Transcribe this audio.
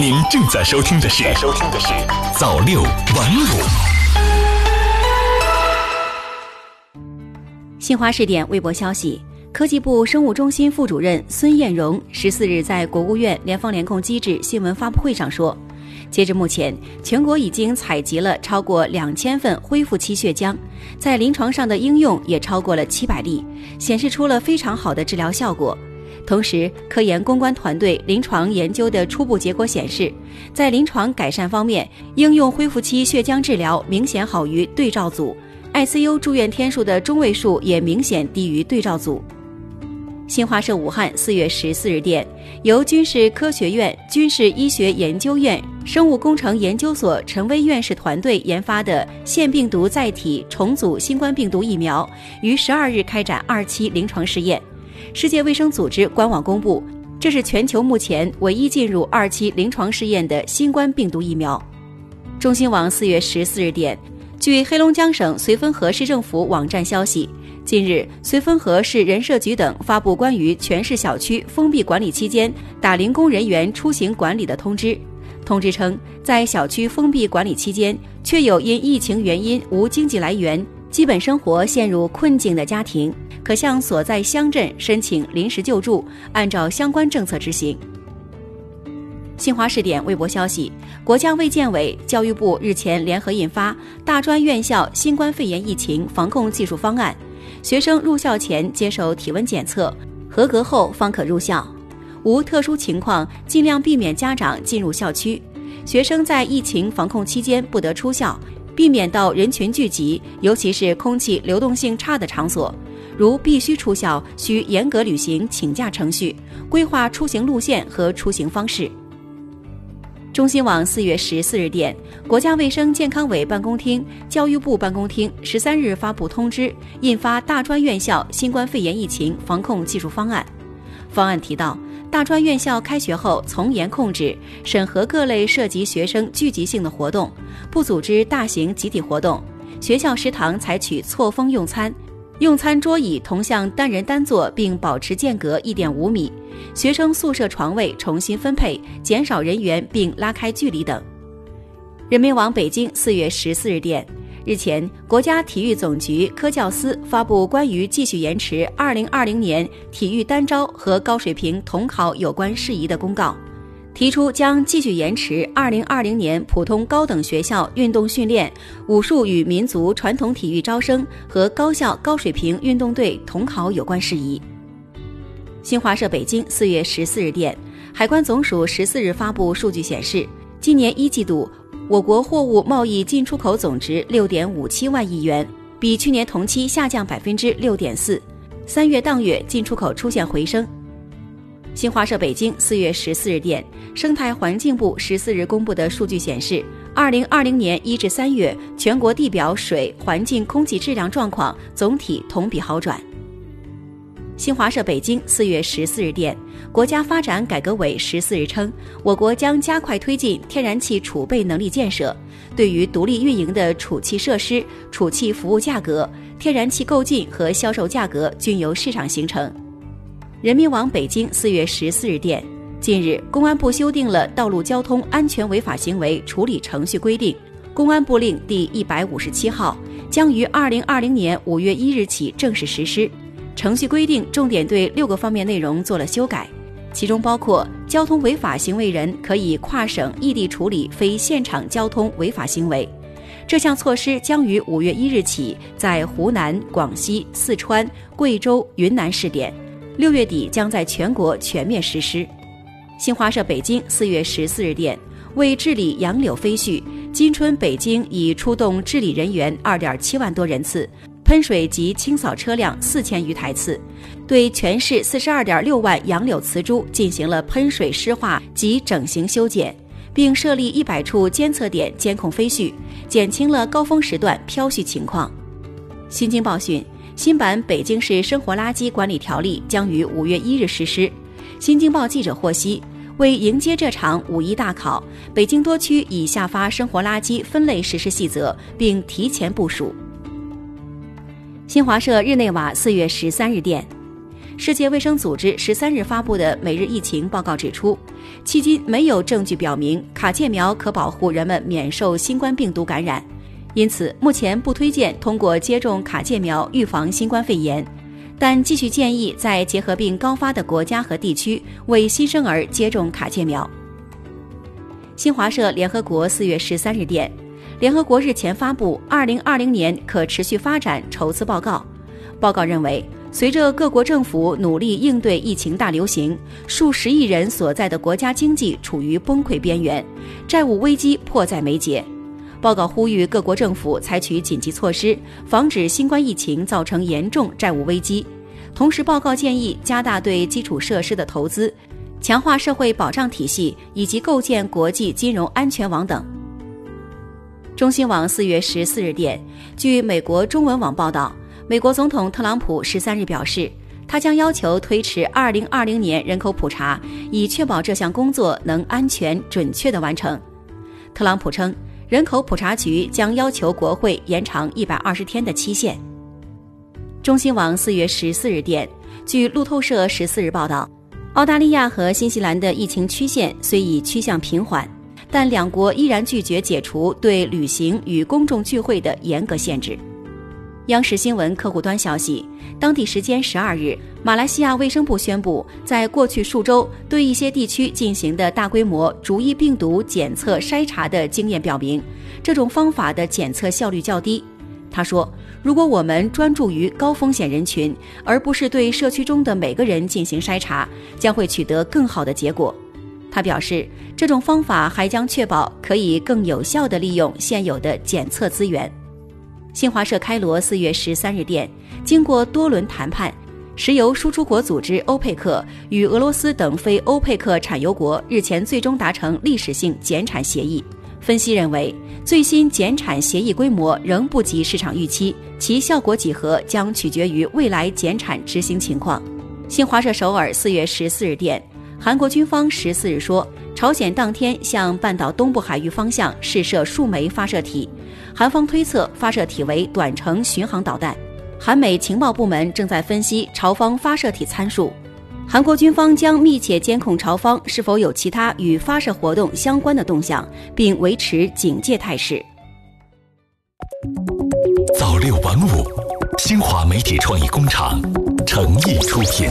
您正在收听的是收听的是早六晚五。新华视点微博消息，科技部生物中心副主任孙艳荣十四日在国务院联防联控机制新闻发布会上说，截至目前，全国已经采集了超过两千份恢复期血浆，在临床上的应用也超过了七百例，显示出了非常好的治疗效果。同时，科研攻关团队临床研究的初步结果显示，在临床改善方面，应用恢复期血浆治疗明显好于对照组，ICU 住院天数的中位数也明显低于对照组。新华社武汉四月十四日电，由军事科学院军事医学研究院生物工程研究所陈薇院士团队研发的腺病毒载体重组新冠病毒疫苗，于十二日开展二期临床试验。世界卫生组织官网公布，这是全球目前唯一进入二期临床试验的新冠病毒疫苗。中新网四月十四日电，据黑龙江省绥芬河市政府网站消息，近日绥芬河市人社局等发布关于全市小区封闭管理期间打零工人员出行管理的通知。通知称，在小区封闭管理期间，确有因疫情原因无经济来源。基本生活陷入困境的家庭，可向所在乡镇申请临时救助，按照相关政策执行。新华视点微博消息：国家卫健委、教育部日前联合印发《大专院校新冠肺炎疫情防控技术方案》，学生入校前接受体温检测，合格后方可入校。无特殊情况，尽量避免家长进入校区。学生在疫情防控期间不得出校。避免到人群聚集，尤其是空气流动性差的场所。如必须出校，需严格履行请假程序，规划出行路线和出行方式。中新网四月十四日电，国家卫生健康委办公厅、教育部办公厅十三日发布通知，印发大专院校新冠肺炎疫情防控技术方案。方案提到。大专院校开学后，从严控制审核各类涉及学生聚集性的活动，不组织大型集体活动。学校食堂采取错峰用餐，用餐桌椅同向单人单坐，并保持间隔一点五米。学生宿舍床位重新分配，减少人员并拉开距离等。人民网北京四月十四日电。日前，国家体育总局科教司发布关于继续延迟2020年体育单招和高水平统考有关事宜的公告，提出将继续延迟2020年普通高等学校运动训练、武术与民族传统体育招生和高校高水平运动队统考有关事宜。新华社北京四月十四日电，海关总署十四日发布数据显示，今年一季度。我国货物贸易进出口总值六点五七万亿元，比去年同期下降百分之六点四。三月当月进出口出现回升。新华社北京四月十四日电，生态环境部十四日公布的数据显示，二零二零年一至三月，全国地表水环境空气质量状况总体同比好转。新华社北京四月十四日电，国家发展改革委十四日称，我国将加快推进天然气储备能力建设，对于独立运营的储气设施、储气服务价格、天然气购进和销售价格均由市场形成。人民网北京四月十四日电，近日，公安部修订了《道路交通安全违法行为处理程序规定》，公安部令第一百五十七号，将于二零二零年五月一日起正式实施。程序规定重点对六个方面内容做了修改，其中包括交通违法行为人可以跨省异地处理非现场交通违法行为。这项措施将于五月一日起在湖南、广西、四川、贵州、云南试点，六月底将在全国全面实施。新华社北京四月十四日电，为治理杨柳飞絮，今春北京已出动治理人员二点七万多人次。喷水及清扫车辆四千余台次，对全市四十二点六万杨柳瓷株进行了喷水湿化及整形修剪，并设立一百处监测点监控飞絮，减轻了高峰时段飘絮情况。新京报讯，新版《北京市生活垃圾管理条例》将于五月一日实施。新京报记者获悉，为迎接这场五一大考，北京多区已下发生活垃圾分类实施细则，并提前部署。新华社日内瓦四月十三日电，世界卫生组织十三日发布的每日疫情报告指出，迄今没有证据表明卡介苗可保护人们免受新冠病毒感染，因此目前不推荐通过接种卡介苗预防新冠肺炎，但继续建议在结核病高发的国家和地区为新生儿接种卡介苗。新华社联合国四月十三日电，联合国日前发布《二零二零年可持续发展筹资报告》，报告认为。随着各国政府努力应对疫情大流行，数十亿人所在的国家经济处于崩溃边缘，债务危机迫在眉睫。报告呼吁各国政府采取紧急措施，防止新冠疫情造成严重债务危机。同时，报告建议加大对基础设施的投资，强化社会保障体系，以及构建国际金融安全网等。中新网四月十四日电，据美国中文网报道。美国总统特朗普十三日表示，他将要求推迟二零二零年人口普查，以确保这项工作能安全准确地完成。特朗普称，人口普查局将要求国会延长一百二十天的期限。中新网四月十四日电，据路透社十四日报道，澳大利亚和新西兰的疫情曲线虽已趋向平缓，但两国依然拒绝解除对旅行与公众聚会的严格限制。央视新闻客户端消息，当地时间十二日，马来西亚卫生部宣布，在过去数周对一些地区进行的大规模逐一病毒检测筛查的经验表明，这种方法的检测效率较低。他说：“如果我们专注于高风险人群，而不是对社区中的每个人进行筛查，将会取得更好的结果。”他表示，这种方法还将确保可以更有效地利用现有的检测资源。新华社开罗四月十三日电，经过多轮谈判，石油输出国组织欧佩克与俄罗斯等非欧佩克产油国日前最终达成历史性减产协议。分析认为，最新减产协议规模仍不及市场预期，其效果几何将取决于未来减产执行情况。新华社首尔四月十四日电，韩国军方十四日说，朝鲜当天向半岛东部海域方向试射数枚发射体。韩方推测发射体为短程巡航导弹，韩美情报部门正在分析朝方发射体参数。韩国军方将密切监控朝方是否有其他与发射活动相关的动向，并维持警戒态势。早六晚五，新华媒体创意工厂诚意出品。